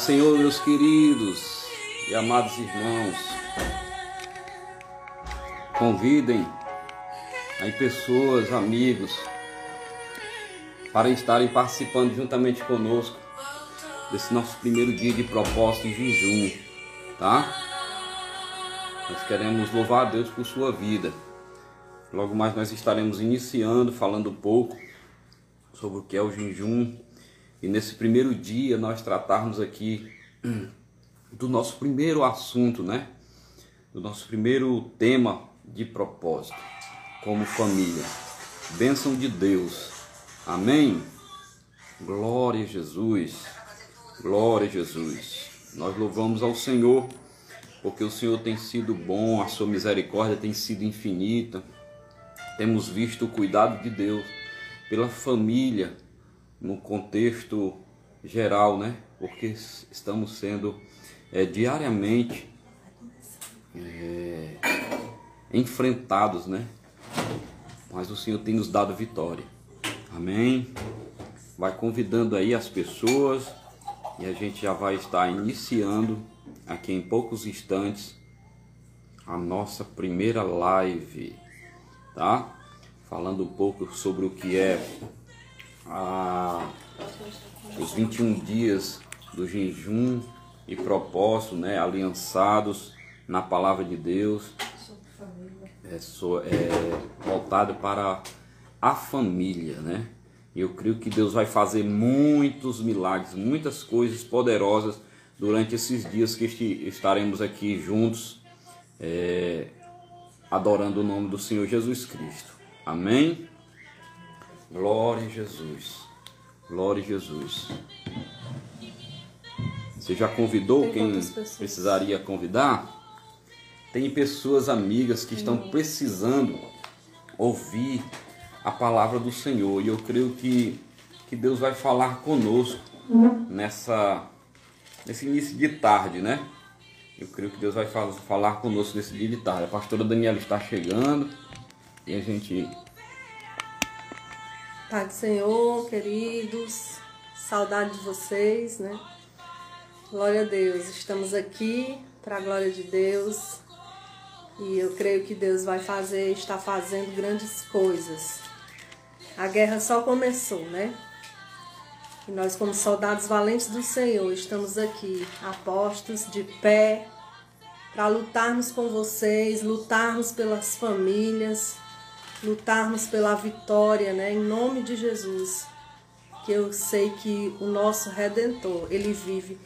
Senhor, meus queridos e amados irmãos, convidem aí pessoas, amigos, para estarem participando juntamente conosco desse nosso primeiro dia de propósito e jejum, tá? Nós queremos louvar a Deus por sua vida. Logo mais nós estaremos iniciando, falando um pouco sobre o que é o jejum e nesse primeiro dia nós tratarmos aqui do nosso primeiro assunto, né? Do nosso primeiro tema de propósito, como família. Bênção de Deus. Amém? Glória a Jesus. Glória a Jesus. Nós louvamos ao Senhor, porque o Senhor tem sido bom, a sua misericórdia tem sido infinita. Temos visto o cuidado de Deus pela família no contexto geral, né? Porque estamos sendo é, diariamente é, enfrentados, né? Mas o Senhor tem nos dado vitória. Amém? Vai convidando aí as pessoas e a gente já vai estar iniciando aqui em poucos instantes a nossa primeira live, tá? Falando um pouco sobre o que é a, os 21 dias do jejum e propósito, né? Aliançados na palavra de Deus, é, é voltado para a família, né? Eu creio que Deus vai fazer muitos milagres, muitas coisas poderosas durante esses dias que estaremos aqui juntos, é, adorando o nome do Senhor Jesus Cristo. Amém? Glória a Jesus. Glória a Jesus. Você já convidou quem precisaria convidar? Tem pessoas amigas que estão precisando ouvir a palavra do Senhor. E eu creio que, que Deus vai falar conosco nessa, nesse início de tarde, né? Eu creio que Deus vai falar conosco nesse dia de tarde. A pastora Daniela está chegando e a gente. Pai do Senhor, queridos, saudade de vocês, né? Glória a Deus, estamos aqui para a glória de Deus e eu creio que Deus vai fazer, está fazendo grandes coisas a guerra só começou, né? E nós, como soldados valentes do Senhor, estamos aqui, apostos, de pé, para lutarmos com vocês, lutarmos pelas famílias, lutarmos pela vitória, né? Em nome de Jesus. Que eu sei que o nosso Redentor, ele vive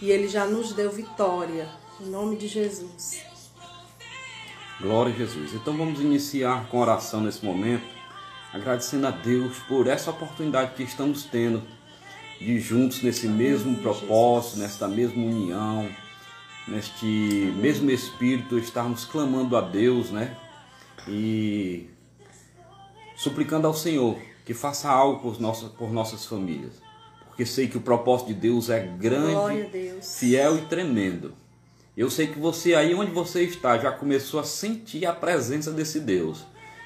e ele já nos deu vitória. Em nome de Jesus. Glória a Jesus. Então vamos iniciar com oração nesse momento agradecendo a Deus por essa oportunidade que estamos tendo de juntos nesse mesmo propósito, nesta mesma união, neste mesmo espírito, estarmos clamando a Deus, né? E suplicando ao Senhor que faça algo por nossas, por nossas famílias. Porque sei que o propósito de Deus é grande, Deus. fiel e tremendo. Eu sei que você aí onde você está já começou a sentir a presença desse Deus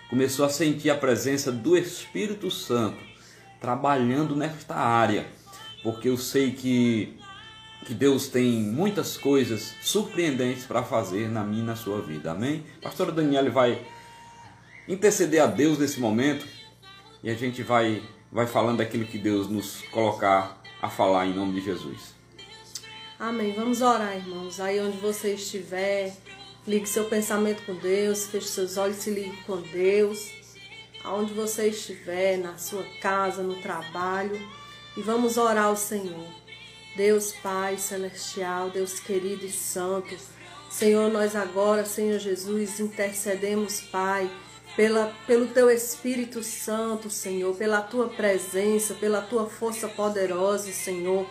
começou a sentir a presença do Espírito Santo trabalhando nesta área, porque eu sei que, que Deus tem muitas coisas surpreendentes para fazer na minha e na sua vida, amém? Pastora Daniela vai interceder a Deus nesse momento e a gente vai, vai falando daquilo que Deus nos colocar a falar em nome de Jesus. Amém. Vamos orar, irmãos. Aí onde você estiver, Ligue seu pensamento com Deus, feche seus olhos e se ligue com Deus. Aonde você estiver, na sua casa, no trabalho. E vamos orar ao Senhor. Deus Pai Celestial, Deus querido e santo. Senhor, nós agora, Senhor Jesus, intercedemos, Pai, pela, pelo Teu Espírito Santo, Senhor, pela Tua presença, pela Tua força poderosa, Senhor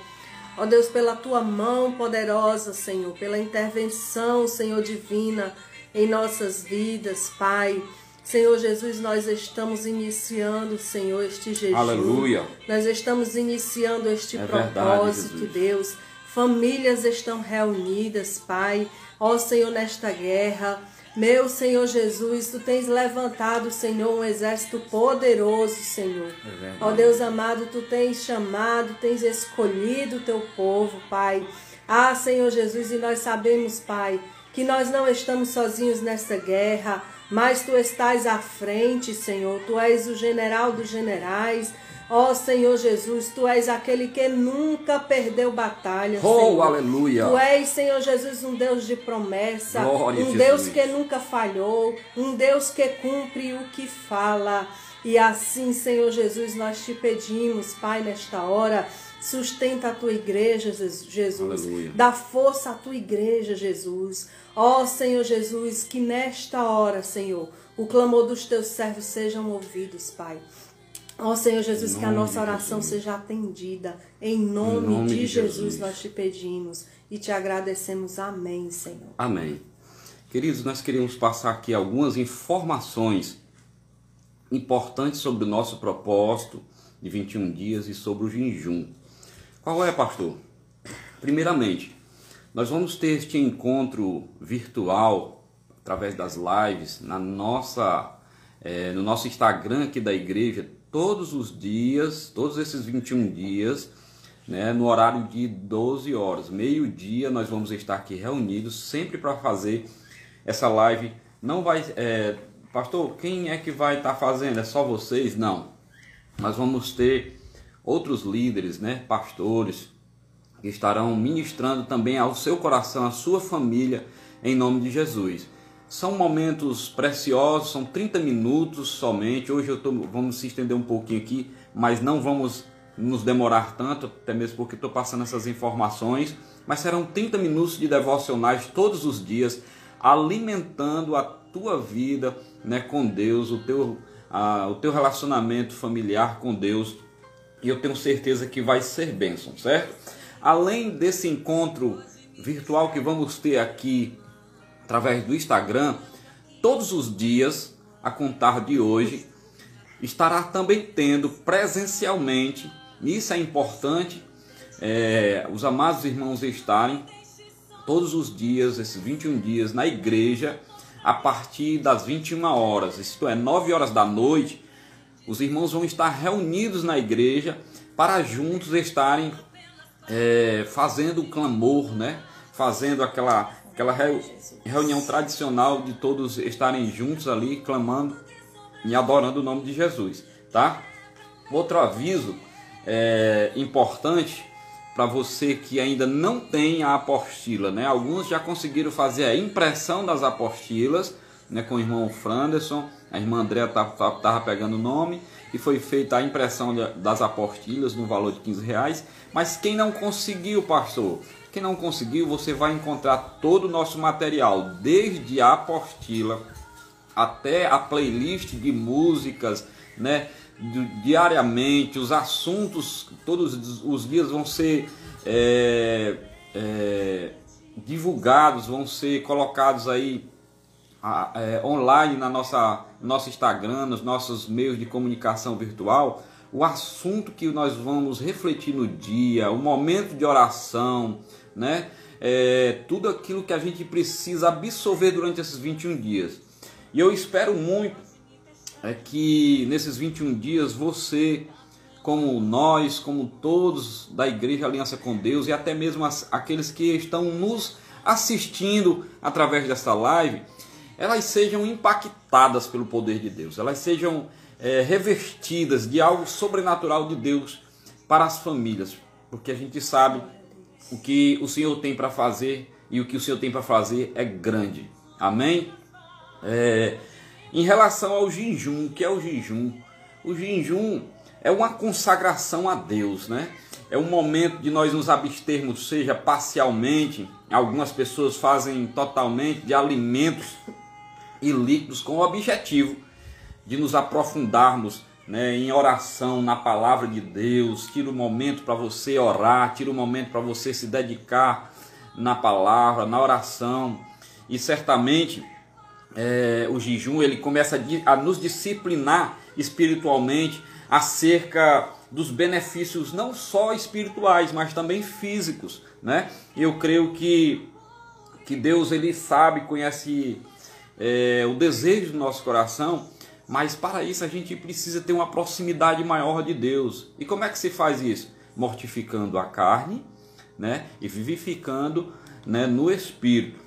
Ó Deus, pela tua mão poderosa, Senhor, pela intervenção, Senhor divina, em nossas vidas, Pai. Senhor Jesus, nós estamos iniciando, Senhor, este jejum. Aleluia. Nós estamos iniciando este é propósito, verdade, Deus. Famílias estão reunidas, Pai. Ó Senhor, nesta guerra, Meu Senhor Jesus, tu tens levantado, Senhor, um exército poderoso, Senhor. É Ó Deus amado, tu tens chamado, tens escolhido o teu povo, Pai. Ah, Senhor Jesus, e nós sabemos, Pai, que nós não estamos sozinhos nessa guerra, mas tu estás à frente, Senhor. Tu és o general dos generais. Ó oh, Senhor Jesus, tu és aquele que nunca perdeu batalha. Oh, Senhor. aleluia. Tu és, Senhor Jesus, um Deus de promessa, Glória um Deus que nunca falhou, um Deus que cumpre o que fala. E assim, Senhor Jesus, nós te pedimos, Pai, nesta hora, sustenta a tua igreja, Jesus. Aleluia. Dá força à tua igreja, Jesus. Ó oh, Senhor Jesus, que nesta hora, Senhor, o clamor dos teus servos sejam ouvidos, Pai. Ó oh, Senhor Jesus, que a nossa oração seja atendida. Em nome, em nome de, de Jesus, Jesus nós te pedimos e te agradecemos. Amém, Senhor. Amém. Queridos, nós queríamos passar aqui algumas informações importantes sobre o nosso propósito de 21 dias e sobre o jejum. Qual é, pastor? Primeiramente, nós vamos ter este encontro virtual através das lives na nossa, é, no nosso Instagram aqui da igreja, todos os dias, todos esses 21 dias, né, no horário de 12 horas, meio-dia, nós vamos estar aqui reunidos sempre para fazer essa live. Não vai, é, pastor, quem é que vai estar tá fazendo? É só vocês? Não. Nós vamos ter outros líderes, né, pastores, que estarão ministrando também ao seu coração, à sua família, em nome de Jesus. São momentos preciosos, são 30 minutos somente. Hoje eu tô, vamos se estender um pouquinho aqui, mas não vamos nos demorar tanto, até mesmo porque estou passando essas informações. Mas serão 30 minutos de devocionais todos os dias, alimentando a tua vida né, com Deus, o teu, a, o teu relacionamento familiar com Deus. E eu tenho certeza que vai ser bênção, certo? Além desse encontro virtual que vamos ter aqui através do Instagram, todos os dias, a contar de hoje, estará também tendo presencialmente, isso é importante, é, os amados irmãos estarem todos os dias, esses 21 dias, na igreja, a partir das 21 horas, isto é, 9 horas da noite, os irmãos vão estar reunidos na igreja para juntos estarem é, fazendo o clamor, né? fazendo aquela aquela reunião tradicional de todos estarem juntos ali clamando e adorando o nome de Jesus, tá? Outro aviso é, importante para você que ainda não tem a apostila, né? Alguns já conseguiram fazer a impressão das apostilas, né? Com o irmão Franderson, a irmã Andréa estava tá, pegando o nome e foi feita a impressão das apostilas no valor de 15 reais. Mas quem não conseguiu, pastor, quem não conseguiu, você vai encontrar todo o nosso material, desde a apostila até a playlist de músicas, né? Diariamente, os assuntos, todos os dias vão ser é, é, divulgados, vão ser colocados aí é, online na nossa nosso Instagram, nos nossos meios de comunicação virtual, o assunto que nós vamos refletir no dia, o momento de oração, né? É, tudo aquilo que a gente precisa absorver durante esses 21 dias. E eu espero muito é, que nesses 21 dias você, como nós, como todos da Igreja Aliança com Deus e até mesmo as, aqueles que estão nos assistindo através dessa live, elas sejam impactadas pelo poder de Deus, elas sejam é, revestidas de algo sobrenatural de Deus para as famílias, porque a gente sabe o que o Senhor tem para fazer e o que o Senhor tem para fazer é grande. Amém? É, em relação ao jejum, que é o jejum? O jejum é uma consagração a Deus, né? É um momento de nós nos abstermos, seja parcialmente, algumas pessoas fazem totalmente de alimentos e líquidos com o objetivo de nos aprofundarmos né, em oração na palavra de Deus, tira um momento para você orar, tira um momento para você se dedicar na palavra, na oração, e certamente é, o jejum ele começa a, a nos disciplinar espiritualmente acerca dos benefícios não só espirituais, mas também físicos, né? Eu creio que que Deus ele sabe, conhece é, o desejo do nosso coração, mas para isso a gente precisa ter uma proximidade maior de Deus. E como é que se faz isso? Mortificando a carne né, e vivificando né, no espírito.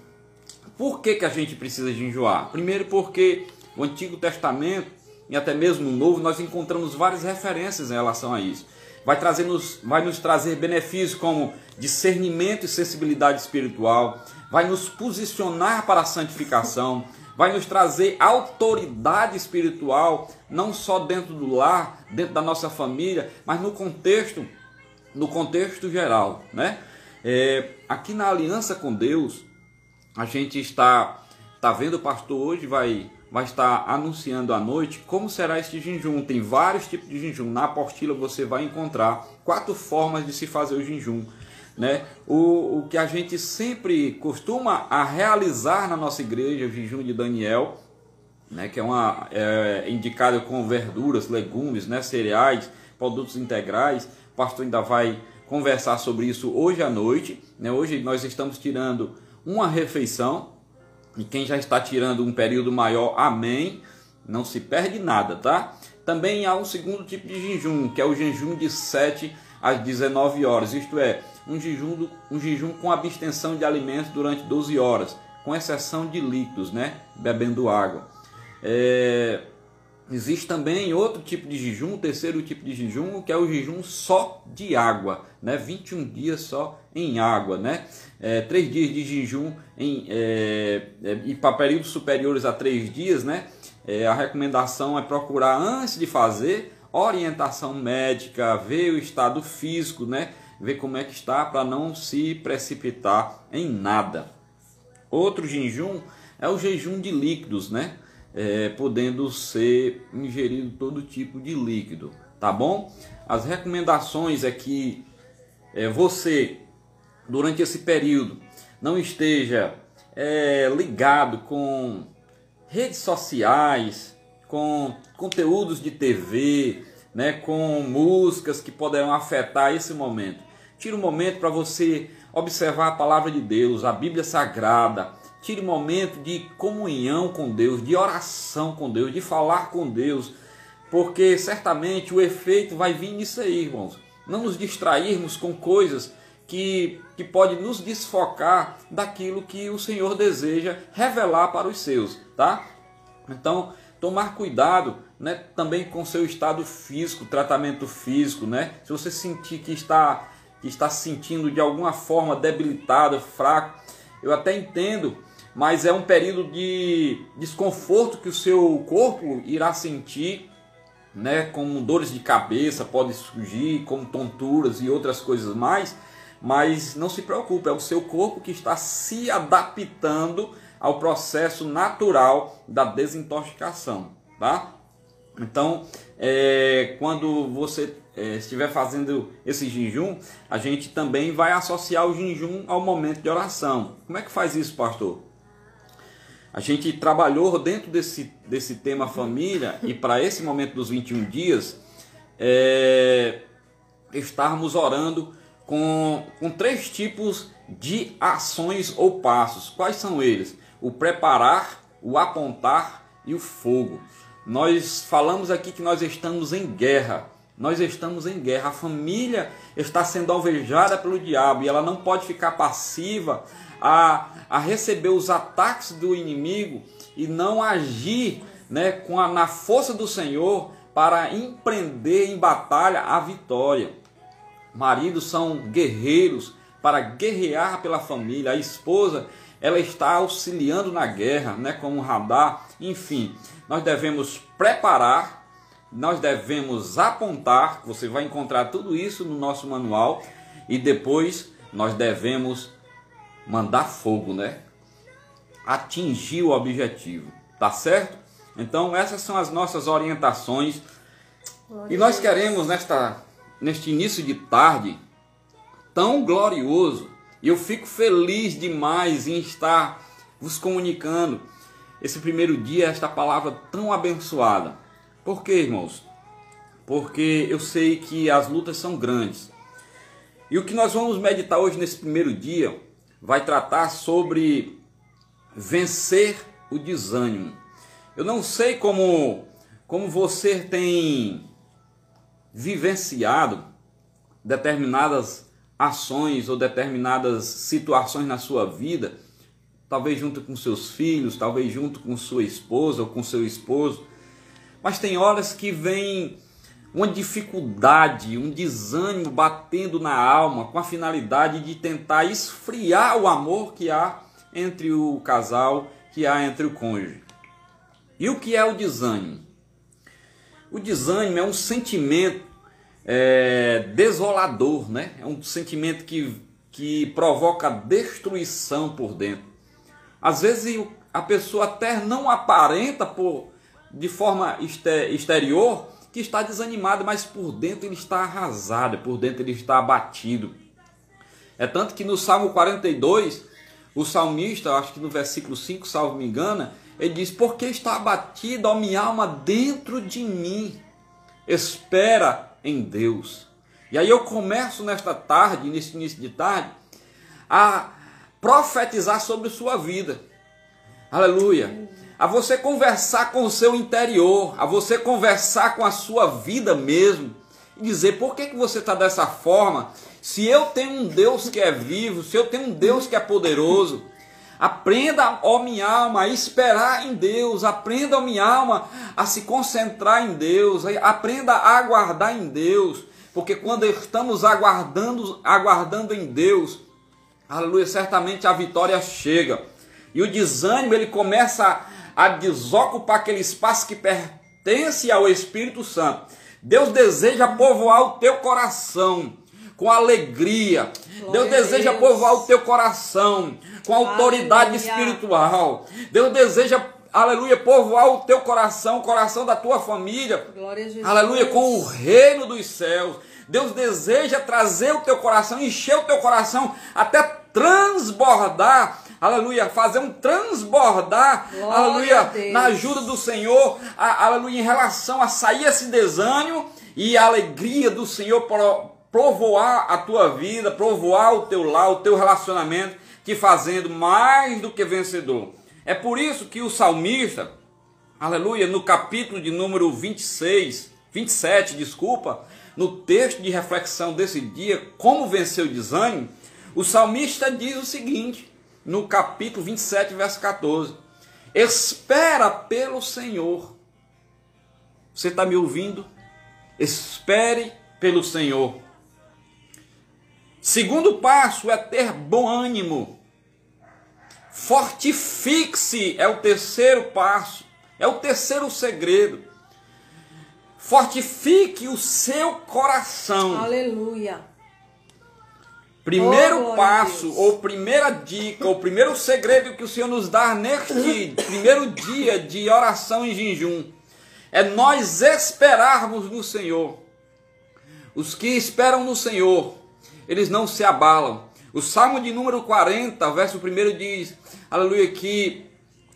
Por que, que a gente precisa jejuar? Primeiro, porque o Antigo Testamento e até mesmo no Novo nós encontramos várias referências em relação a isso. Vai, trazer nos, vai nos trazer benefícios como discernimento e sensibilidade espiritual, vai nos posicionar para a santificação, vai nos trazer autoridade espiritual, não só dentro do lar, dentro da nossa família, mas no contexto, no contexto geral, né? É, aqui na aliança com Deus, a gente está, tá vendo o pastor hoje vai vai estar anunciando à noite como será este jejum. Tem vários tipos de jejum. Na apostila você vai encontrar quatro formas de se fazer o jejum. Né? O, o que a gente sempre costuma a realizar na nossa igreja, o jejum de Daniel, né? que é, uma, é indicado com verduras, legumes, né? cereais, produtos integrais. O pastor ainda vai conversar sobre isso hoje à noite. Né? Hoje nós estamos tirando uma refeição. E quem já está tirando um período maior, amém. Não se perde nada, tá? Também há um segundo tipo de jejum, que é o jejum de 7 às 19 horas. Isto é, um jejum, um jejum com abstenção de alimentos durante 12 horas, com exceção de líquidos, né? Bebendo água. É, existe também outro tipo de jejum, o terceiro tipo de jejum, que é o jejum só de água, né? 21 dias só em água, né? É, três dias de jejum em, é, é, e para períodos superiores a três dias, né? É, a recomendação é procurar antes de fazer orientação médica, ver o estado físico, né? Ver como é que está para não se precipitar em nada. Outro jejum é o jejum de líquidos, né? É, podendo ser ingerido todo tipo de líquido, tá bom? As recomendações é que é, você, durante esse período, não esteja é, ligado com redes sociais, com conteúdos de TV, né, com músicas que poderão afetar esse momento. Tire um momento para você observar a palavra de Deus, a Bíblia Sagrada. Tire um momento de comunhão com Deus, de oração com Deus, de falar com Deus, porque certamente o efeito vai vir nisso aí, irmãos. Não nos distrairmos com coisas que, que pode nos desfocar daquilo que o Senhor deseja revelar para os seus, tá? Então, tomar cuidado né, também com seu estado físico, tratamento físico, né? Se você sentir que está que está se sentindo de alguma forma debilitado, fraco, eu até entendo, mas é um período de desconforto que o seu corpo irá sentir, né, como dores de cabeça, pode surgir, como tonturas e outras coisas mais, mas não se preocupe, é o seu corpo que está se adaptando ao processo natural da desintoxicação, tá? Então, é, quando você é, estiver fazendo esse jejum, a gente também vai associar o jejum ao momento de oração. Como é que faz isso, pastor? A gente trabalhou dentro desse, desse tema família e para esse momento dos 21 dias, é, estarmos orando com, com três tipos de ações ou passos. Quais são eles? O preparar, o apontar e o fogo. Nós falamos aqui que nós estamos em guerra. Nós estamos em guerra. A família está sendo alvejada pelo diabo e ela não pode ficar passiva a, a receber os ataques do inimigo e não agir né, com a, na força do Senhor para empreender em batalha a vitória. Maridos são guerreiros para guerrear pela família. A esposa ela está auxiliando na guerra, né, como radar. Enfim, nós devemos preparar nós devemos apontar, você vai encontrar tudo isso no nosso manual, e depois nós devemos mandar fogo, né? Atingir o objetivo, tá certo? Então, essas são as nossas orientações. E nós queremos nesta neste início de tarde tão glorioso, eu fico feliz demais em estar vos comunicando esse primeiro dia esta palavra tão abençoada por quê, irmãos? Porque eu sei que as lutas são grandes. E o que nós vamos meditar hoje nesse primeiro dia vai tratar sobre vencer o desânimo. Eu não sei como, como você tem vivenciado determinadas ações ou determinadas situações na sua vida, talvez junto com seus filhos, talvez junto com sua esposa ou com seu esposo, mas tem horas que vem uma dificuldade, um desânimo batendo na alma com a finalidade de tentar esfriar o amor que há entre o casal, que há entre o cônjuge. E o que é o desânimo? O desânimo é um sentimento é, desolador, né? É um sentimento que, que provoca destruição por dentro. Às vezes a pessoa até não aparenta por, de forma exterior que está desanimado, mas por dentro ele está arrasado, por dentro ele está abatido. É tanto que no Salmo 42, o salmista, acho que no versículo 5, salvo me engana, ele diz: Porque está abatida a minha alma dentro de mim? Espera em Deus. E aí eu começo nesta tarde, nesse início de tarde, a profetizar sobre sua vida. Aleluia a você conversar com o seu interior, a você conversar com a sua vida mesmo e dizer por que, que você está dessa forma. Se eu tenho um Deus que é vivo, se eu tenho um Deus que é poderoso, aprenda, ó minha alma, a esperar em Deus, aprenda, ó minha alma, a se concentrar em Deus, aprenda a aguardar em Deus, porque quando estamos aguardando, aguardando em Deus, aleluia, certamente a vitória chega. E o desânimo ele começa a desocupar aquele espaço que pertence ao Espírito Santo. Deus deseja povoar o teu coração com alegria. Glória Deus deseja Deus. povoar o teu coração com autoridade aleluia. espiritual. Deus deseja, aleluia, povoar o teu coração, o coração da tua família. Aleluia, com o reino dos céus. Deus deseja trazer o teu coração, encher o teu coração até transbordar aleluia, fazer um transbordar, Glória aleluia, na ajuda do Senhor, a, aleluia, em relação a sair esse desânimo e a alegria do Senhor para provoar a tua vida, provoar o teu lar, o teu relacionamento, te fazendo mais do que vencedor. É por isso que o salmista, aleluia, no capítulo de número 26, 27, desculpa, no texto de reflexão desse dia, como vencer o desânimo, o salmista diz o seguinte: no capítulo 27, verso 14. Espera pelo Senhor. Você está me ouvindo? Espere pelo Senhor. Segundo passo é ter bom ânimo. Fortifique-se é o terceiro passo, é o terceiro segredo. Fortifique o seu coração. Aleluia. Primeiro oh, passo, ou primeira dica, ou primeiro segredo que o Senhor nos dá neste primeiro dia de oração em jejum é nós esperarmos no Senhor. Os que esperam no Senhor, eles não se abalam. O Salmo de número 40, verso 1 diz: Aleluia, que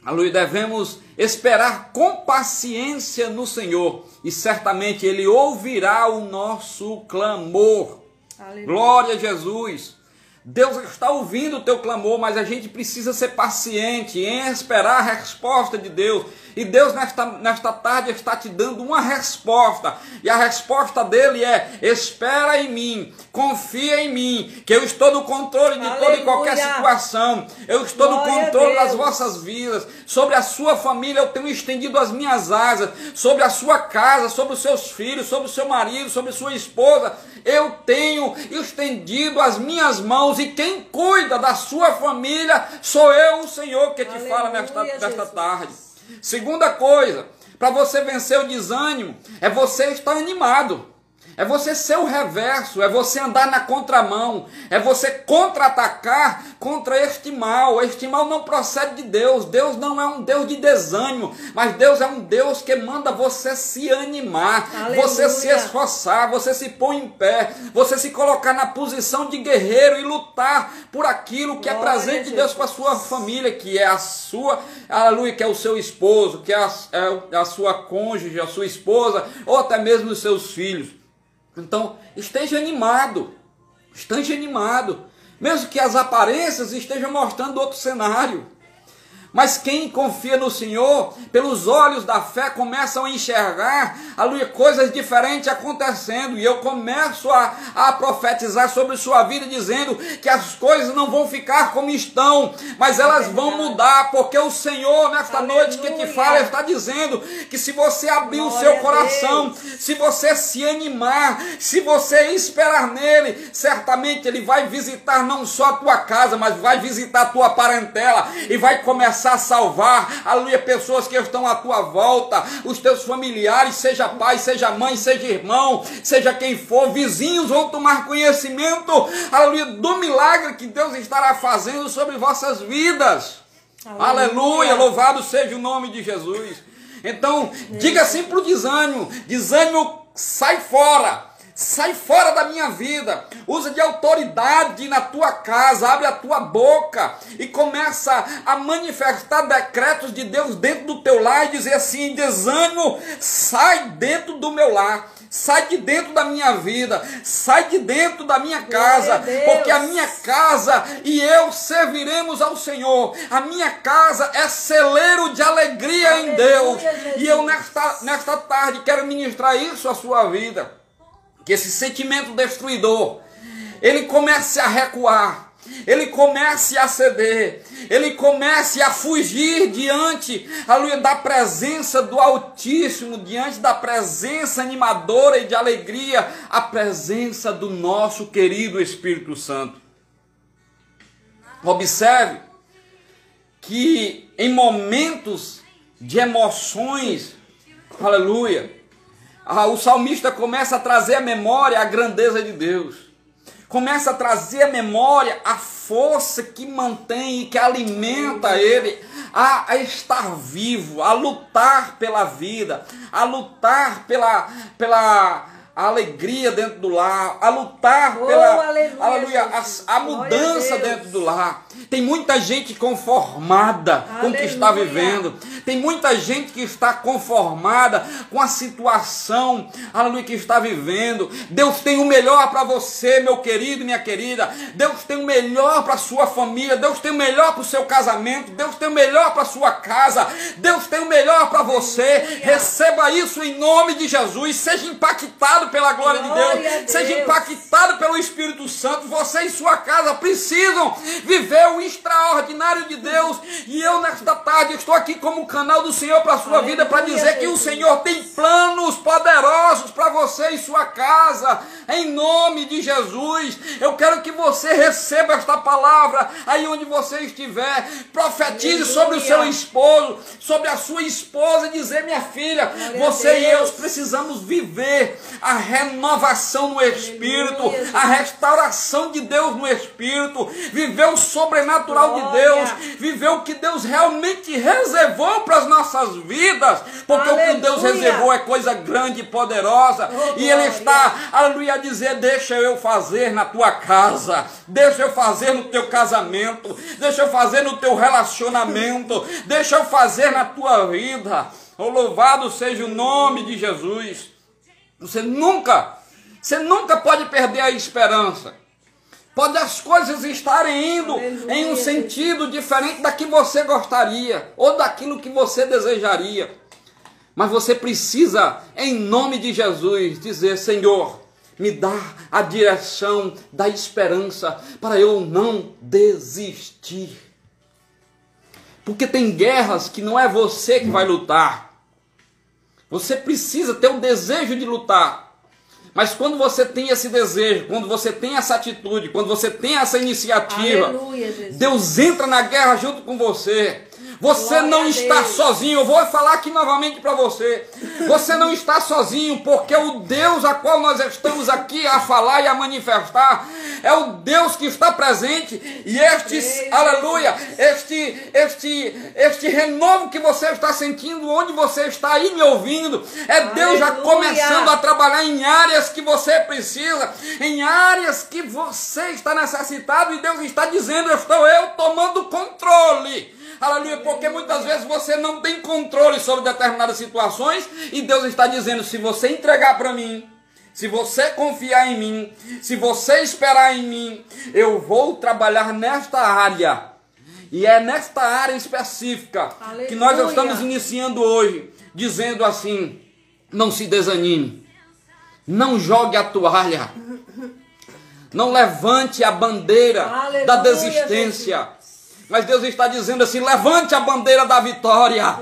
aleluia, devemos esperar com paciência no Senhor, e certamente Ele ouvirá o nosso clamor. Aleluia. Glória a Jesus. Deus está ouvindo o teu clamor, mas a gente precisa ser paciente em esperar a resposta de Deus. E Deus, nesta, nesta tarde, está te dando uma resposta. E a resposta dele é: espera em mim, confia em mim, que eu estou no controle de Aleluia. toda e qualquer situação. Eu estou Glória no controle das vossas vidas. Sobre a sua família, eu tenho estendido as minhas asas. Sobre a sua casa, sobre os seus filhos, sobre o seu marido, sobre sua esposa. Eu tenho estendido as minhas mãos e quem cuida da sua família sou eu, o Senhor, que te Aleluia, fala nesta, nesta tarde. Segunda coisa, para você vencer o desânimo, é você estar animado. É você ser o reverso, é você andar na contramão, é você contra-atacar contra este mal. Este mal não procede de Deus. Deus não é um Deus de desânimo, mas Deus é um Deus que manda você se animar, Aleluia. você se esforçar, você se pôr em pé, você se colocar na posição de guerreiro e lutar por aquilo que é Glória é presente de Deus para a sua família, que é a sua, aleluia, que é o seu esposo, que é a, é a sua cônjuge, a sua esposa, ou até mesmo os seus filhos. Então, esteja animado. Esteja animado. Mesmo que as aparências estejam mostrando outro cenário. Mas quem confia no Senhor, pelos olhos da fé, começam a enxergar, aleluia, coisas diferentes acontecendo. E eu começo a, a profetizar sobre sua vida, dizendo que as coisas não vão ficar como estão, mas elas vão mudar, porque o Senhor, nesta aleluia. noite que te fala, está dizendo que se você abrir Glória o seu coração, se você se animar, se você esperar nele, certamente ele vai visitar não só a tua casa, mas vai visitar a tua parentela e vai começar começar a salvar, aleluia, pessoas que estão à tua volta, os teus familiares, seja pai, seja mãe, seja irmão, seja quem for, vizinhos vão tomar conhecimento, aleluia, do milagre que Deus estará fazendo sobre vossas vidas. Aleluia, aleluia louvado seja o nome de Jesus. Então, diga assim para o desânimo: desânimo, sai fora. Sai fora da minha vida. Usa de autoridade na tua casa. Abre a tua boca e começa a manifestar decretos de Deus dentro do teu lar e dizer assim: desânimo, sai dentro do meu lar. Sai de dentro da minha vida, sai de dentro da minha casa, porque a minha casa e eu serviremos ao Senhor. A minha casa é celeiro de alegria Aleluia, em Deus. Jesus. E eu nesta, nesta tarde quero ministrar isso à sua vida que esse sentimento destruidor ele comece a recuar, ele comece a ceder, ele comece a fugir diante aleluia, da presença do Altíssimo, diante da presença animadora e de alegria, a presença do nosso querido Espírito Santo. Observe que em momentos de emoções, aleluia, o salmista começa a trazer à memória a grandeza de Deus. Começa a trazer à memória a força que mantém e que alimenta ele a, a estar vivo, a lutar pela vida, a lutar pela, pela a alegria dentro do lar, a lutar oh, pela aleluia, aleluia a, a, mudança dentro do lar. Tem muita gente conformada aleluia. com o que está vivendo. Tem muita gente que está conformada com a situação, aleluia, que está vivendo. Deus tem o melhor para você, meu querido e minha querida. Deus tem o melhor para a sua família. Deus tem o melhor para o seu casamento. Deus tem o melhor para a sua casa. Deus tem o melhor para você. Receba isso em nome de Jesus. Seja impactado impactado pela glória, glória de Deus, Deus, seja impactado pelo Espírito Santo. Você e sua casa precisam viver o extraordinário de Deus. E eu, nesta tarde, estou aqui como canal do Senhor para a sua Aleluia, vida, para dizer que o Senhor tem planos poderosos para você e sua casa. Em nome de Jesus, eu quero que você receba esta palavra aí onde você estiver. Profetize Aleluia. sobre o seu esposo, sobre a sua esposa, e dizer: minha filha, Glória você e eu precisamos viver a a renovação no Espírito, a restauração de Deus no Espírito, viver o sobrenatural de Deus, viver o que Deus realmente reservou para as nossas vidas, porque Aleluia. o que Deus reservou é coisa grande e poderosa, oh, e Ele está, aleluia, a dizer: Deixa eu fazer na tua casa, deixa eu fazer no teu casamento, deixa eu fazer no teu relacionamento, deixa eu fazer na tua vida. Oh, louvado seja o nome de Jesus. Você nunca, você nunca pode perder a esperança. Pode as coisas estarem indo Aleluia. em um sentido diferente da que você gostaria ou daquilo que você desejaria. Mas você precisa, em nome de Jesus, dizer: Senhor, me dá a direção da esperança para eu não desistir. Porque tem guerras que não é você que vai lutar. Você precisa ter o desejo de lutar. Mas quando você tem esse desejo, quando você tem essa atitude, quando você tem essa iniciativa, Aleluia, Deus entra na guerra junto com você. Você Glória não está sozinho. Eu vou falar aqui novamente para você. Você não está sozinho, porque o Deus a qual nós estamos aqui a falar e a manifestar é o Deus que está presente. E este, aleluia, este, este, este renovo que você está sentindo, onde você está aí me ouvindo, é Deus já começando a trabalhar em áreas que você precisa, em áreas que você está necessitado, e Deus está dizendo: Estou eu tomando controle. Aleluia, porque muitas vezes você não tem controle sobre determinadas situações e Deus está dizendo: se você entregar para mim, se você confiar em mim, se você esperar em mim, eu vou trabalhar nesta área E é nesta área específica Aleluia. que nós estamos iniciando hoje, dizendo assim: não se desanime, não jogue a toalha, não levante a bandeira Aleluia, da desistência. Mas Deus está dizendo assim: levante a bandeira da vitória. A.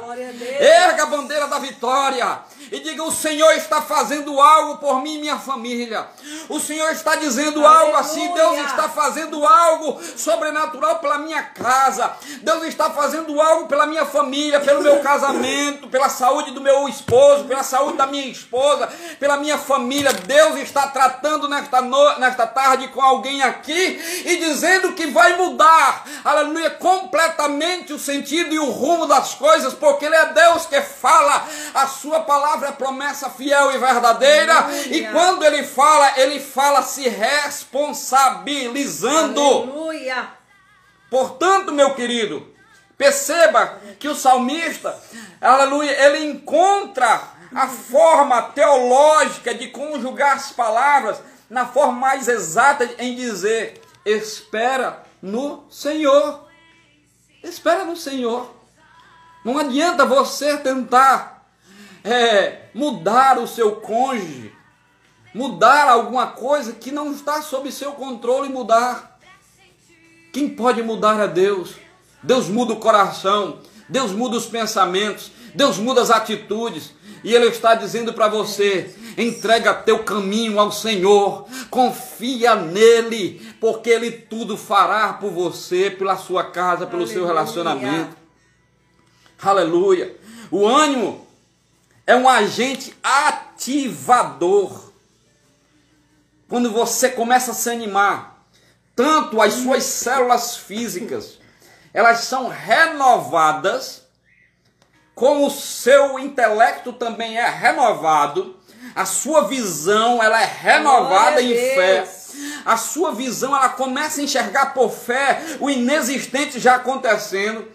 Erga a bandeira da vitória e diga: O Senhor está fazendo algo por mim e minha família. O Senhor está dizendo algo assim. Deus está fazendo algo sobrenatural pela minha casa. Deus está fazendo algo pela minha família, pelo meu casamento, pela saúde do meu esposo, pela saúde da minha esposa, pela minha família. Deus está tratando nesta, no... nesta tarde com alguém aqui e dizendo que vai mudar, aleluia, completamente o sentido e o rumo das coisas, porque Ele é Deus que fala a sua palavra é promessa fiel e verdadeira. Aleluia. E quando ele fala, ele fala se responsabilizando. Aleluia. Portanto, meu querido, perceba que o salmista, aleluia, ele encontra a forma teológica de conjugar as palavras na forma mais exata em dizer: espera no Senhor. Espera no Senhor. Não adianta você tentar é, mudar o seu cônjuge, mudar alguma coisa que não está sob seu controle mudar. Quem pode mudar é Deus. Deus muda o coração, Deus muda os pensamentos, Deus muda as atitudes. E Ele está dizendo para você: entrega teu caminho ao Senhor, confia nele, porque Ele tudo fará por você, pela sua casa, pelo Aleluia. seu relacionamento. Aleluia. O ânimo é um agente ativador. Quando você começa a se animar, tanto as suas células físicas, elas são renovadas, como o seu intelecto também é renovado, a sua visão ela é renovada em fé. A sua visão ela começa a enxergar por fé o inexistente já acontecendo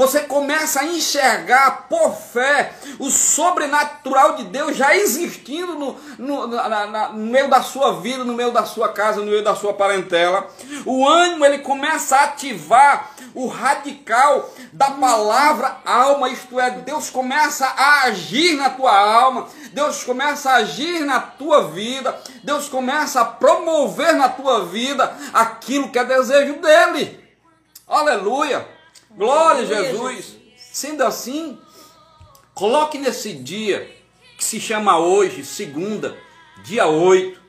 você começa a enxergar por fé o sobrenatural de Deus já existindo no, no, na, na, no meio da sua vida, no meio da sua casa, no meio da sua parentela. O ânimo ele começa a ativar o radical da palavra alma, isto é, Deus começa a agir na tua alma, Deus começa a agir na tua vida, Deus começa a promover na tua vida aquilo que é desejo dele. Aleluia! Glória a Jesus. Sendo assim, coloque nesse dia, que se chama hoje, segunda, dia 8,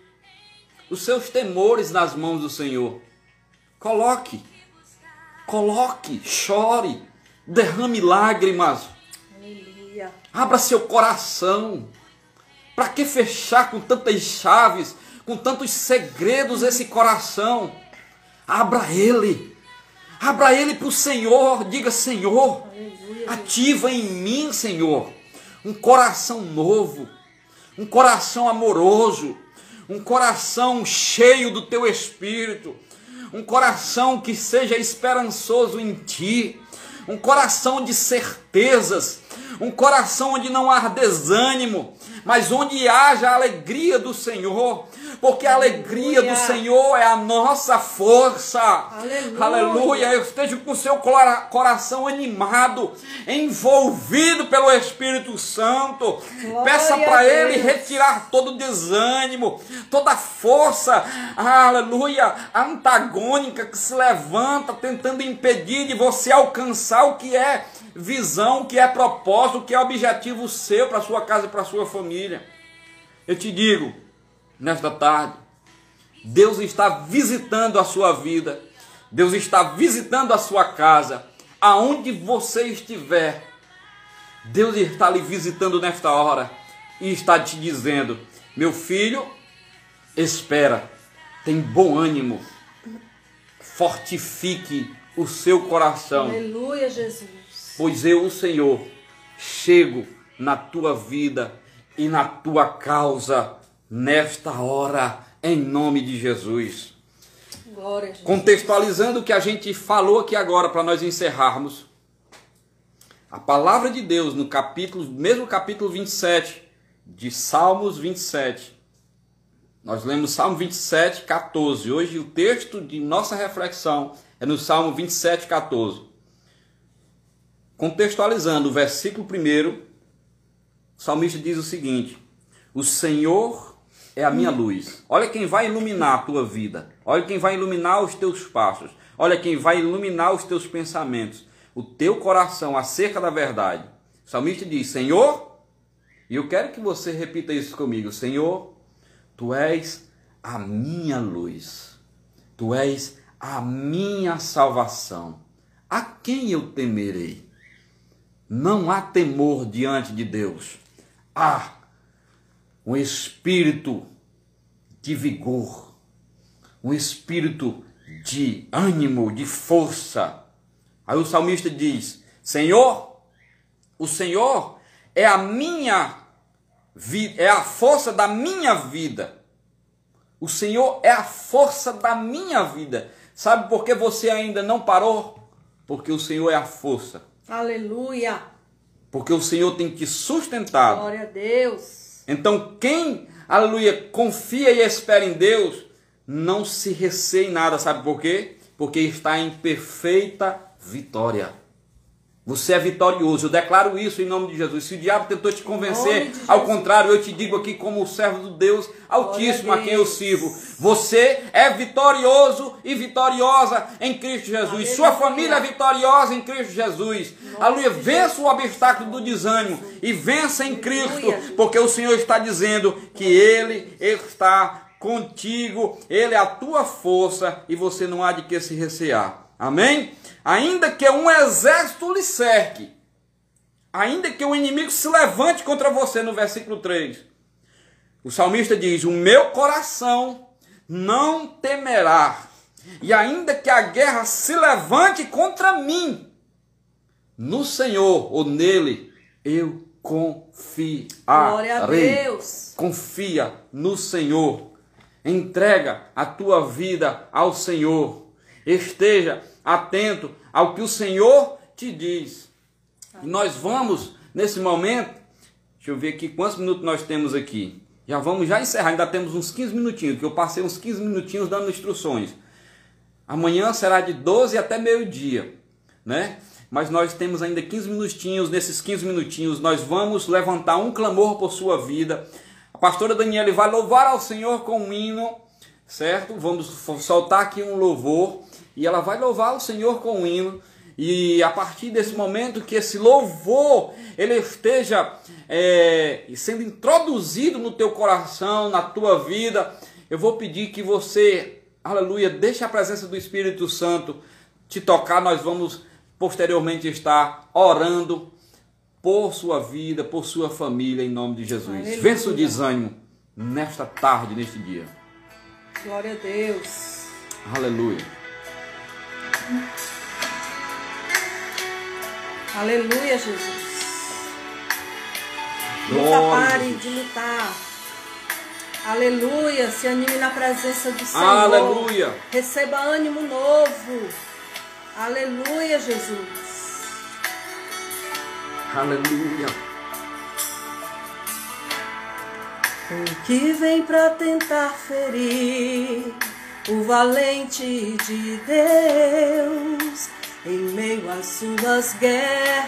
os seus temores nas mãos do Senhor. Coloque, coloque, chore, derrame lágrimas. Abra seu coração. Para que fechar com tantas chaves, com tantos segredos esse coração? Abra ele. Abra ele para o Senhor, diga: Senhor, ativa em mim, Senhor, um coração novo, um coração amoroso, um coração cheio do teu espírito, um coração que seja esperançoso em ti, um coração de certezas, um coração onde não há desânimo, mas onde haja a alegria do Senhor, porque a alegria Aleluia. do Senhor é a nossa força. Aleluia. Aleluia. Eu esteja com o seu coração animado, envolvido pelo Espírito Santo. Glória Peça para Ele retirar todo desânimo, toda força, aleluia, antagônica que se levanta tentando impedir de você alcançar o que é visão, que é propósito, que é objetivo seu para sua casa e para sua família. Eu te digo, nesta tarde. Deus está visitando a sua vida, Deus está visitando a sua casa, aonde você estiver. Deus está lhe visitando nesta hora e está te dizendo: meu filho, espera, tem bom ânimo, fortifique o seu coração. Aleluia, Jesus. Pois eu, o Senhor, chego na tua vida e na tua causa nesta hora, em nome de Jesus. Glória Jesus. Contextualizando o que a gente falou aqui agora para nós encerrarmos. A palavra de Deus no capítulo, mesmo capítulo 27 de Salmos 27. Nós lemos Salmo 27, 14. Hoje o texto de nossa reflexão é no Salmo 27, 14. Contextualizando o versículo primeiro, o salmista diz o seguinte: O Senhor é a minha luz. Olha quem vai iluminar a tua vida. Olha quem vai iluminar os teus passos. Olha quem vai iluminar os teus pensamentos, o teu coração acerca da verdade. O salmista diz: Senhor, e eu quero que você repita isso comigo: Senhor, tu és a minha luz, tu és a minha salvação. A quem eu temerei? Não há temor diante de Deus. Há um espírito de vigor, um espírito de ânimo, de força. Aí o salmista diz: Senhor, o Senhor é a minha é a força da minha vida. O Senhor é a força da minha vida. Sabe por que você ainda não parou? Porque o Senhor é a força. Aleluia. Porque o Senhor tem te sustentado. Glória a Deus. Então, quem, aleluia, confia e espera em Deus, não se receia em nada. Sabe por quê? Porque está em perfeita vitória. Você é vitorioso. Eu declaro isso em nome de Jesus. Se o diabo tentou te convencer, ao contrário, eu te digo aqui como servo do Deus Altíssimo a, a, quem eu sirvo. Você é vitorioso e vitoriosa em Cristo Jesus. Aleluia. Sua família é vitoriosa em Cristo Jesus. Aleluia. Vença o obstáculo do desânimo e vença em Cristo, porque o Senhor está dizendo que Ele está contigo, Ele é a tua força e você não há de que se recear. Amém? Ainda que um exército lhe cerque, ainda que o inimigo se levante contra você, no versículo 3, o salmista diz: O meu coração não temerá, e ainda que a guerra se levante contra mim, no Senhor ou nele eu confiarei. Glória a Deus. Confia no Senhor. Entrega a tua vida ao Senhor. Esteja atento ao que o Senhor te diz. E nós vamos, nesse momento, deixa eu ver aqui quantos minutos nós temos aqui. Já vamos já encerrar, ainda temos uns 15 minutinhos, que eu passei uns 15 minutinhos dando instruções. Amanhã será de 12 até meio-dia, né? Mas nós temos ainda 15 minutinhos, nesses 15 minutinhos nós vamos levantar um clamor por sua vida. A pastora Daniela vai louvar ao Senhor com um hino, certo? Vamos soltar aqui um louvor e ela vai louvar o Senhor com um hino. E a partir desse momento que esse louvor ele esteja é, sendo introduzido no teu coração, na tua vida, eu vou pedir que você, aleluia, deixe a presença do Espírito Santo te tocar. Nós vamos posteriormente estar orando por sua vida, por sua família, em nome de Jesus. Aleluia. Vença o desânimo nesta tarde, neste dia. Glória a Deus. Aleluia. Aleluia, Jesus. Nunca pare de lutar. Aleluia. Se anime na presença do Senhor. Aleluia. Receba ânimo novo. Aleluia, Jesus. Aleluia. O que vem para tentar ferir o valente de Deus em meio às suas guerras.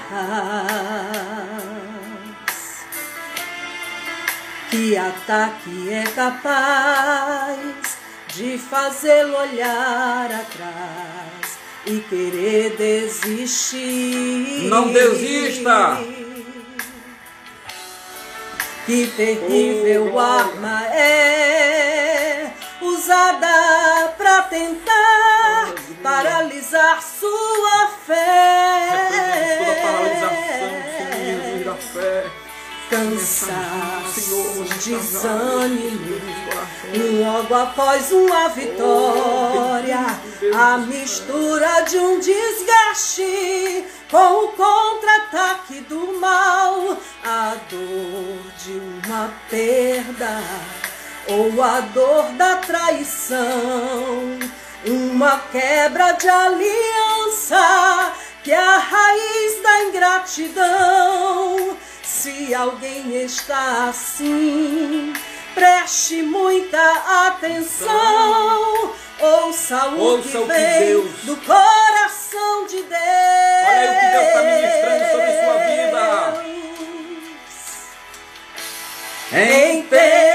Que ataque é capaz de fazê-lo olhar atrás e querer desistir? Não desista! Que terrível oh, arma é usada para tentar paralisar sua fé. Toda paralisação, da fé. Cansaço, desânimo, logo após uma vitória, a mistura de um desgaste com o contra-ataque do mal, a dor de uma perda ou a dor da traição, uma quebra de aliança que é a raiz da ingratidão. Se alguém está assim, preste muita atenção. Ouça o, Ouça que, o que vem Deus. do coração de Deus. Olha aí o que Deus está ministrando sobre sua vida. Em tempos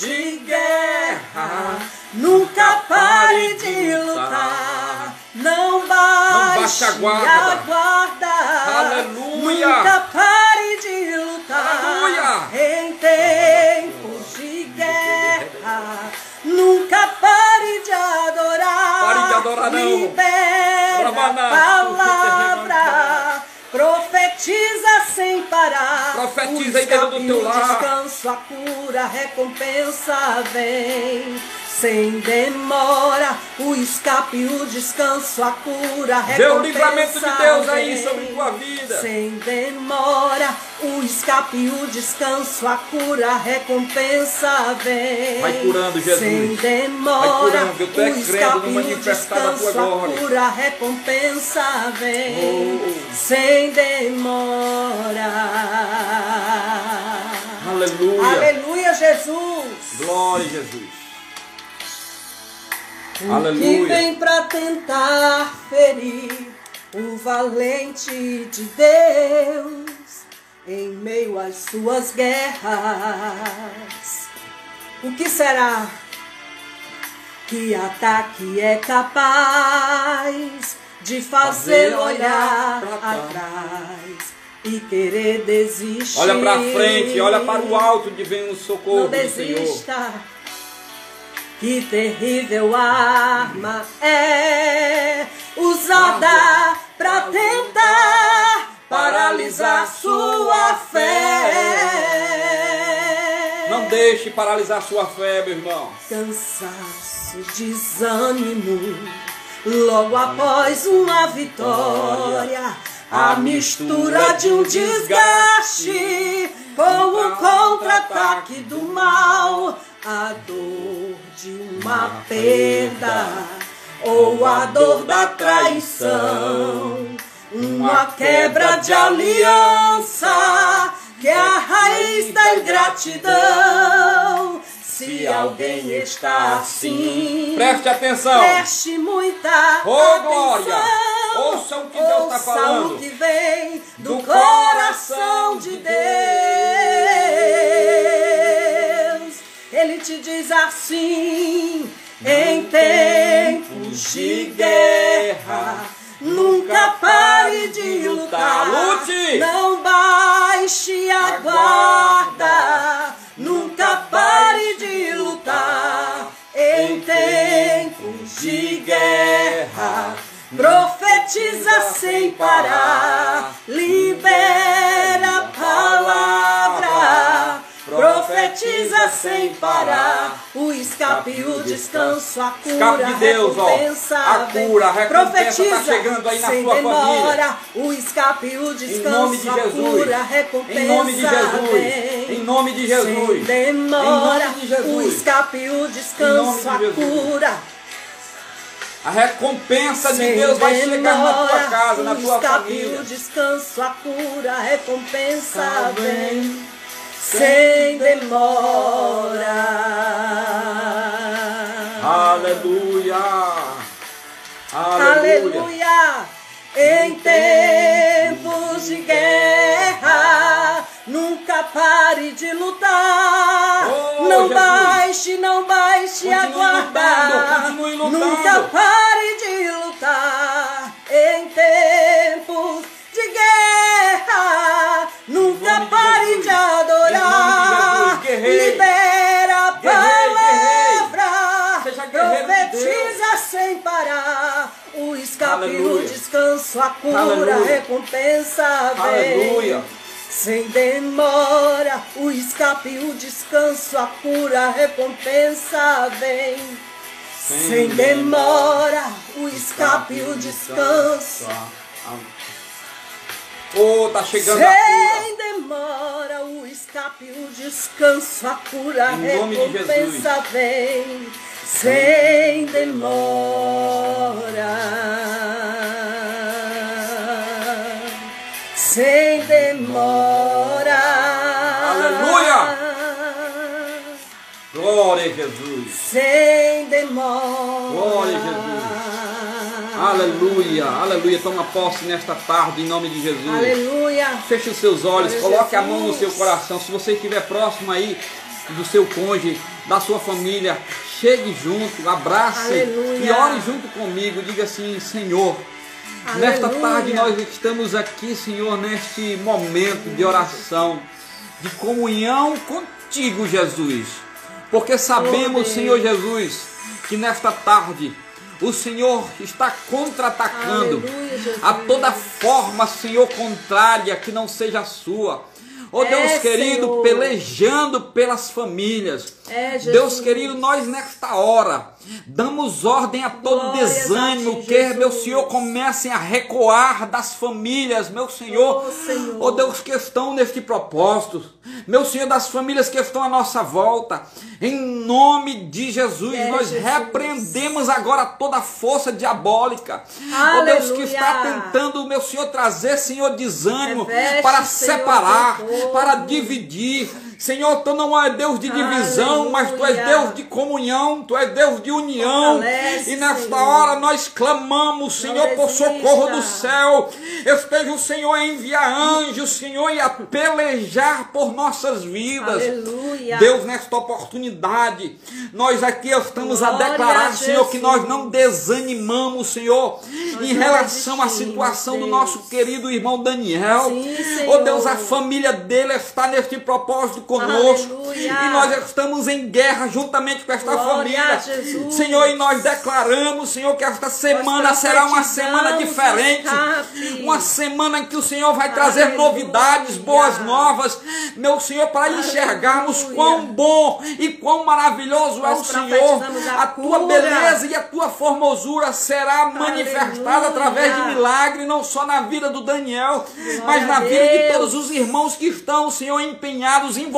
de guerra, nunca pare de lutar. Não baixe a a guarda. guarda. Aleluia. Nunca pare de lutar. Aleluia. Em tempos de guerra, nunca pare de adorar. Pare de adorar, não. Libera a palavra. Profetiza sem parar. Profetiza aí dentro do teu lar. descanso, a cura, a recompensa vem. Sem demora, o escape, o descanso, a cura, a Vê o livramento de Deus aí sobre tua vida. Sem demora, o escape, o descanso, a cura, a recompensa vem. Vai curando, Jesus. Sem demora, Vai curando, eu tô é o crendo escape, no o manifestar descanso, a cura, a recompensa vem. Oh. Sem demora. Aleluia. Aleluia, Jesus. Glória, Jesus. Que Aleluia. vem pra tentar ferir o valente de Deus em meio às suas guerras. O que será que ataque é capaz de fazer Fazer olhar atrás e querer desistir? Olha para frente, olha para o alto de vem o socorro Não do Senhor. Que terrível arma é usada para tentar paralisar sua fé. Não deixe paralisar sua fé, meu irmão. Cansaço, desânimo, logo após uma vitória. A mistura de um desgaste com o contra-ataque do mal, a dor de uma perda ou a dor da traição, uma quebra de aliança que é a raiz da ingratidão. Se alguém está assim, Preste atenção. Preste muita Ô, atenção. glória! Ouça o que Deus está falando. o que vem do, Do coração de Deus. Ele te diz assim: em tempos de guerra, nunca pare de lutar. Lute! Não baixe a guarda. Nunca pare de lutar. Em tempos de guerra, profetiza sem parar. Libera. Profetiza sem parar o escape, o descanso, a cura, Escape de Deus, ó. recompensa A vem. cura, a recompensa Profetiza tá chegando aí na sem sua demora o escape, o Em nome descanso, de a Jesus. cura, a recompensa Em nome de Jesus. Em nome de Jesus. Sem demora Em nome de Jesus. o escape, o descanso, de a cura. A recompensa de Sem Deus vai chegar na tua demora, casa, na o tua escape, família. o descanso, a cura, a recompensa vem. Sem demora. Aleluia. Aleluia. Aleluia! Em tempos de guerra, nunca pare de lutar. Oh, não Jesus. baixe, não baixe a Continue guarda. lutando, continue lutando. Nunca pare de lutar. Em tempos sem parar. O escape, Aleluia. o descanso, a cura, a Aleluia. recompensa vem. Aleluia. Sem demora, o escape, o descanso, a cura, a recompensa vem. Sem, demora, o escape, o descanso. Oh, tá chegando a cura. Sem demora, o escape, o descanso, a cura, a recompensa vem. Sem demora. Sem demora. Aleluia. Glória a Jesus. Sem demora. Glória a Aleluia, aleluia. Toma posse nesta tarde em nome de Jesus. Aleluia. Feche os seus olhos, Glória coloque a mão no Jesus. seu coração. Se você estiver próximo aí do seu cônjuge, da sua família, chegue junto, abrace Aleluia. e ore junto comigo. Diga assim, Senhor. Nesta Aleluia. tarde nós estamos aqui, Senhor, neste momento de oração, de comunhão contigo, Jesus. Porque sabemos. Senhor Jesus, que nesta tarde o Senhor está contra-atacando a toda forma, Senhor, contrária que não seja a sua. Ó É, Deus querido, Senhor. pelejando pelas famílias. É, Jesus. Deus querido, nós nesta hora damos ordem a todo Glórias desânimo, a ti, que meu Senhor comecem a recuar das famílias, meu Senhor. Oh, Senhor. Ó Deus que estão neste propósito, meu Senhor das famílias que estão à nossa volta, em nome de Jesus, É, nós Jesus. repreendemos agora toda força diabólica. Ó Deus que Aleluia. está tentando, meu Senhor, trazer, Senhor, desânimo Reveste, para Senhor, separar, povo. para dividir. Senhor, tu não és Deus de divisão, mas tu és Aleluia. Deus de comunhão, tu és Deus de união. Fortalece, E nesta Senhor. hora nós clamamos, Senhor, por socorro do céu. Esteja o Senhor a enviar anjos, Senhor, e a pelejar por nossas vidas. Aleluia. Deus, nesta oportunidade, nós aqui estamos a Glória declarar, a Senhor, que nós não desanimamos, Senhor, em não relação à situação do Deus. nosso querido irmão Daniel. Sim, Oh. Deus, a família dele está neste propósito conosco. Aleluia. E nós estamos em guerra juntamente com esta Glória família. Senhor, e nós declaramos, Senhor, que esta semana será uma semana diferente. escape. Uma semana em que o Senhor vai trazer Aleluia. novidades, boas novas, meu Senhor, para enxergarmos quão bom e quão maravilhoso é o Nós Senhor. profetizamos a A tua beleza e a tua formosura será manifestada Aleluia. através de milagre, não só na vida do Daniel, mas na vida de todos os irmãos que estão, Senhor, empenhados, envolvidos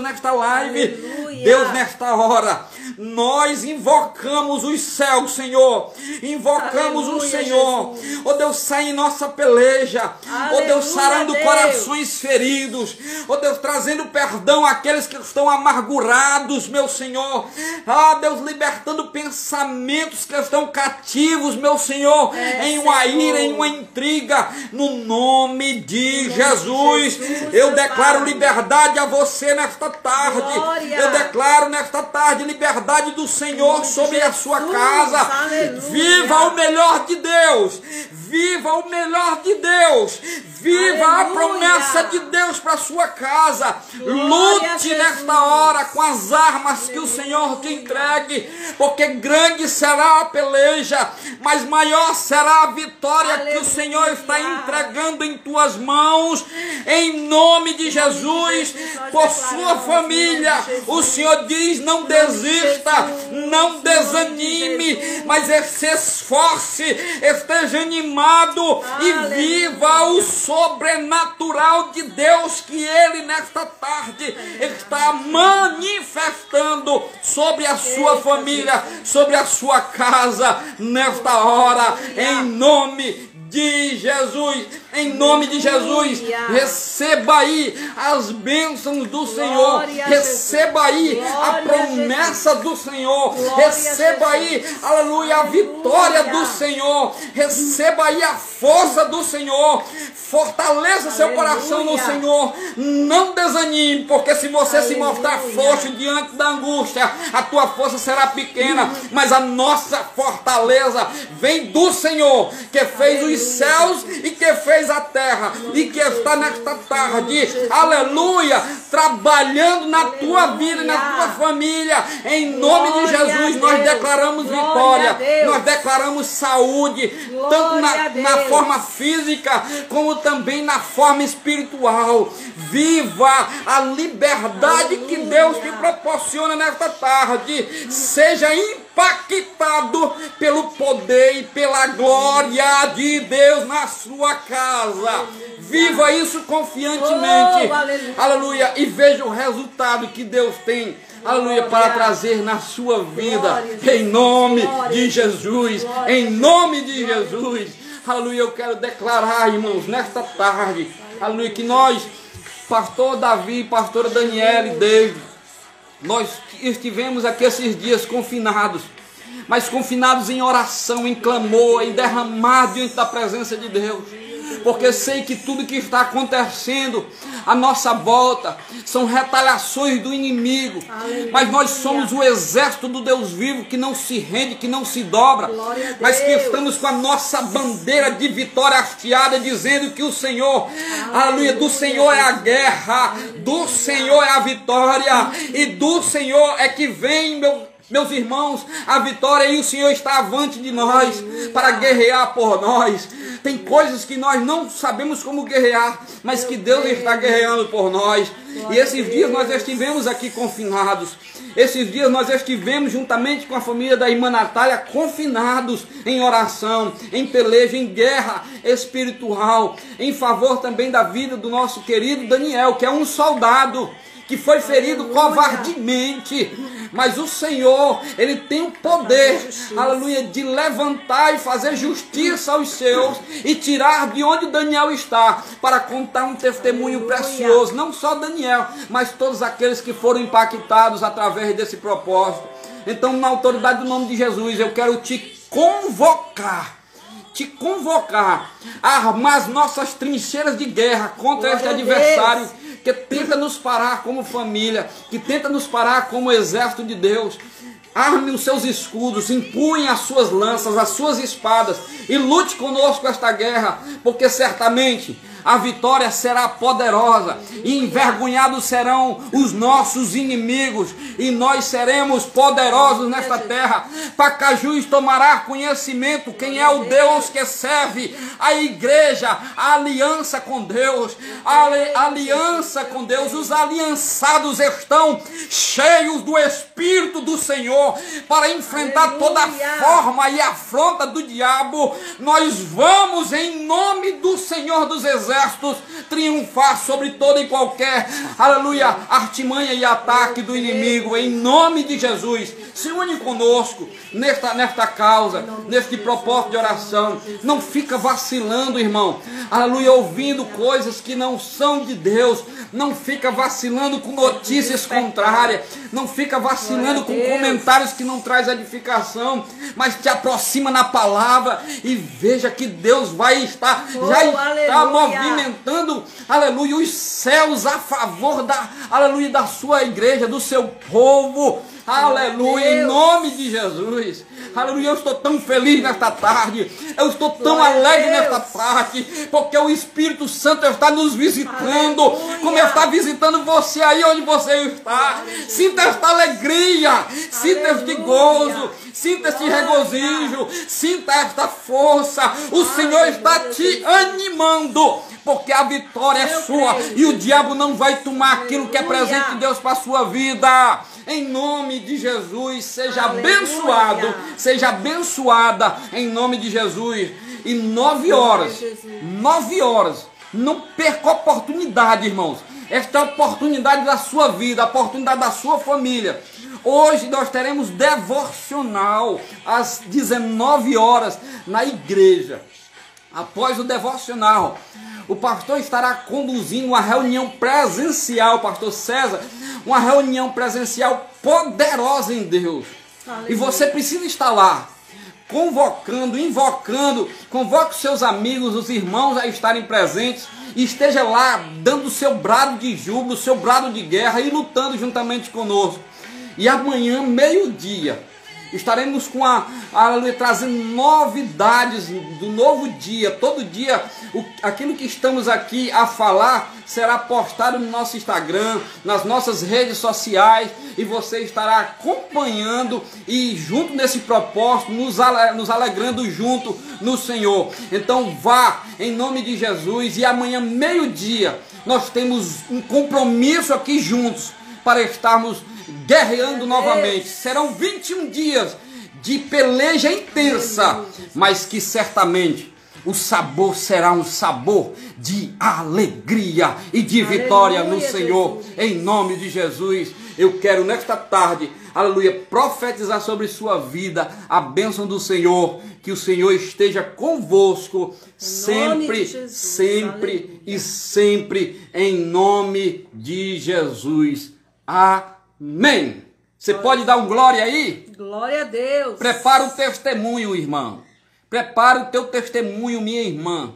nesta live. Aleluia. Deus, nesta hora, nós invocamos os céus, Senhor. Invocamos o Aleluia, Senhor. Jesus. Oh Deus, sai em nossa peleja. Oh Deus, Aleluia, sarando Deus. corações feridos. Oh Deus, trazendo perdão àqueles que estão amargurados, meu Senhor. Ah, Deus, libertando pensamentos que estão cativos, meu Senhor, É, em uma Senhor. ira, em uma intriga, no nome de Jesus. Jesus, Eu declaro Pai. liberdade a você nesta tarde. Glória. Eu declaro nesta tarde liberdade do Senhor sobre a sua casa. Viva o melhor de Deus. Viva o melhor de Deus. Viva a promessa de Deus para sua casa. Lute nesta hora com as armas que o Senhor te entregue, porque grande será a peleja, mas maior será a vitória que o. Senhor está entregando em tuas mãos, em nome de Jesus, por sua família. O Senhor diz: não desista, Não desanime, mas se esforce, esteja animado e viva o sobrenatural de Deus que Ele nesta tarde está manifestando sobre a sua família, sobre a sua casa nesta hora, em nome de Jesus, em nome de Jesus, receba aí as bênçãos do Senhor, receba aí a promessa do Senhor, receba aí, aleluia, a vitória do Senhor, receba aí a força do Senhor, fortaleça seu coração no Senhor, não desanime, porque se você se mostrar forte diante da angústia, a tua força será pequena, mas a nossa fortaleza vem do Senhor, que fez os céus e que fez a terra, e que está nesta tarde, aleluia, trabalhando na tua vida na tua família, em nome de Jesus, nós declaramos vitória, nós declaramos saúde, tanto na, na forma física, como também na forma espiritual. Viva a liberdade que. Deus te proporciona nesta tarde. Seja impactado pelo poder e pela glória de Deus na sua casa. Viva isso confiantemente. Oh, aleluia. Aleluia. E veja o resultado que Deus tem. Aleluia, para trazer na sua vida, em nome de Jesus, em nome de Jesus. Aleluia, eu quero declarar, irmãos, nesta tarde, aleluia, que nós, pastor Davi, pastora Daniela e David, nós estivemos aqui esses dias confinados. mas confinados em oração, em clamor, em derramar diante da presença de Deus porque sei que tudo que está acontecendo à nossa volta são retaliações do inimigo. Aleluia. Mas nós somos o exército do Deus vivo que não se rende, que não se dobra, mas que estamos com a nossa bandeira de vitória hasteada, dizendo que o Senhor, aleluia, aleluia do Senhor é a guerra, do Senhor é a vitória, e do Senhor é que vem, meu meus irmãos, a vitória e o Senhor está avante de nós para guerrear por nós. Tem coisas que nós não sabemos como guerrear, mas que Deus está guerreando por nós. E esses dias nós estivemos aqui confinados. Esses dias nós estivemos juntamente com a família da irmã Natália confinados em oração, em peleja, em guerra espiritual, em favor também da vida do nosso querido Daniel, que é um soldado que foi ferido covardemente. Mas o Senhor, Ele tem o poder, aleluia, de levantar e fazer justiça aos seus e tirar de onde Daniel está para contar um testemunho precioso. Não só Daniel, mas todos aqueles que foram impactados através desse propósito. Então, na autoridade do nome de Jesus, eu quero te convocar te convocar a armar as nossas trincheiras de guerra contra Glória este adversário que tenta nos parar como família, que tenta nos parar como exército de Deus. Arme os seus escudos, empunhe as suas lanças, as suas espadas e lute conosco esta guerra, porque certamente a vitória será poderosa, e envergonhados serão os nossos inimigos, e nós seremos poderosos nesta terra. Pacajus tomará conhecimento. Quem é o Deus que serve, a igreja, a aliança com Deus, a aliança com Deus. Os aliançados estão cheios do Espírito do Senhor para enfrentar toda a forma e afronta do diabo. Nós vamos em nome do Senhor dos Exércitos exércitos triunfar sobre toda e qualquer, aleluia, artimanha e ataque do inimigo, em nome de Jesus. Se une conosco nesta, nesta causa, neste propósito de oração. Não fica vacilando, irmão, aleluia, ouvindo coisas que não são de Deus. Não fica vacilando com notícias contrárias. Não fica vacilando com comentários que não traz edificação. Mas te aproxima na palavra e veja que Deus vai estar, já está movendo movimentando, aleluia, os céus a favor da, aleluia, da sua igreja, do seu povo. Aleluia, em nome de Jesus. Aleluia, eu estou tão feliz nesta tarde. Eu estou tão Glória alegre nesta tarde. Porque o Espírito Santo está nos visitando. Aleluia. Como está visitando você aí onde você está. Sinta esta alegria. Sinta este gozo. Sinta este regozijo. Sinta esta força. O Senhor está te animando. Porque a vitória é sua. E o diabo não vai tomar aquilo que é presente de Deus para a sua vida. Em nome de Jesus, seja abençoado, seja abençoada em nome de Jesus. E nove horas, nove horas, não perca a oportunidade, irmãos. Esta é a oportunidade da sua vida, a oportunidade da sua família. Hoje nós teremos devocional às 19 horas na igreja. Após o devocional, o pastor estará conduzindo uma reunião presencial, pastor César, uma reunião presencial poderosa em Deus. Aleluia. E você precisa estar lá, convocando, invocando, convoque seus amigos, os irmãos a estarem presentes e esteja lá dando o seu brado de júbilo, o seu brado de guerra e lutando juntamente conosco. E amanhã, meio-dia, estaremos com a, aleluia, trazendo novidades do novo dia. Todo dia, o, aquilo que estamos aqui a falar será postado no nosso Instagram, nas nossas redes sociais, e você estará acompanhando e junto nesse propósito, nos, nos alegrando junto no Senhor. Então vá em nome de Jesus e amanhã, meio-dia, nós temos um compromisso aqui juntos para estarmos guerreando novamente. Serão 21 dias de peleja intensa, mas que certamente o sabor será um sabor de alegria e de vitória aleluia, no Senhor, Jesus. em nome de Jesus. Eu quero nesta tarde, aleluia, profetizar sobre sua vida a bênção do Senhor, que o Senhor esteja convosco sempre, sempre aleluia. e sempre, em nome de Jesus. Amém. Você pode dar um glória aí? Glória a Deus. Prepara o testemunho, irmão. Prepara o teu testemunho, minha irmã.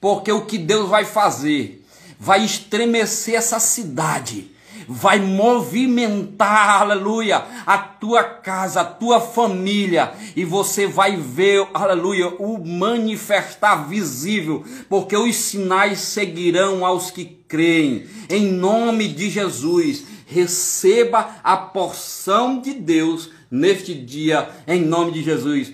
Porque o que Deus vai fazer vai estremecer essa cidade vai movimentar, aleluia, a tua casa, a tua família, e você vai ver, aleluia, o manifestar visível, porque os sinais seguirão aos que creem. Em nome de Jesus, receba a porção de Deus neste dia, em nome de Jesus.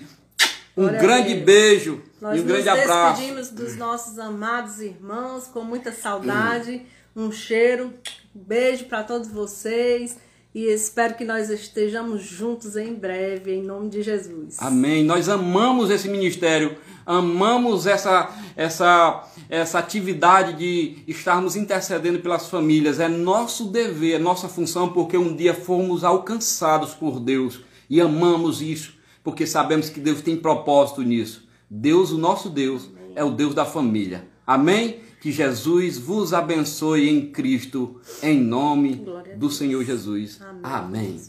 Um Glória grande beijo Nós e um grande abraço. Nós despedimos dos nossos amados irmãos com muita saudade. Um cheiro, um beijo para todos vocês e espero que nós estejamos juntos em breve, em nome de Jesus. Amém. Nós amamos esse ministério, amamos essa, essa, essa atividade de estarmos intercedendo pelas famílias. É nosso dever, é nossa função, porque um dia fomos alcançados por Deus e amamos isso, porque sabemos que Deus tem propósito nisso. Deus, o nosso Deus, é o Deus da família. Amém? Que Jesus vos abençoe em Cristo, em nome do Senhor Jesus. Amém. Amém.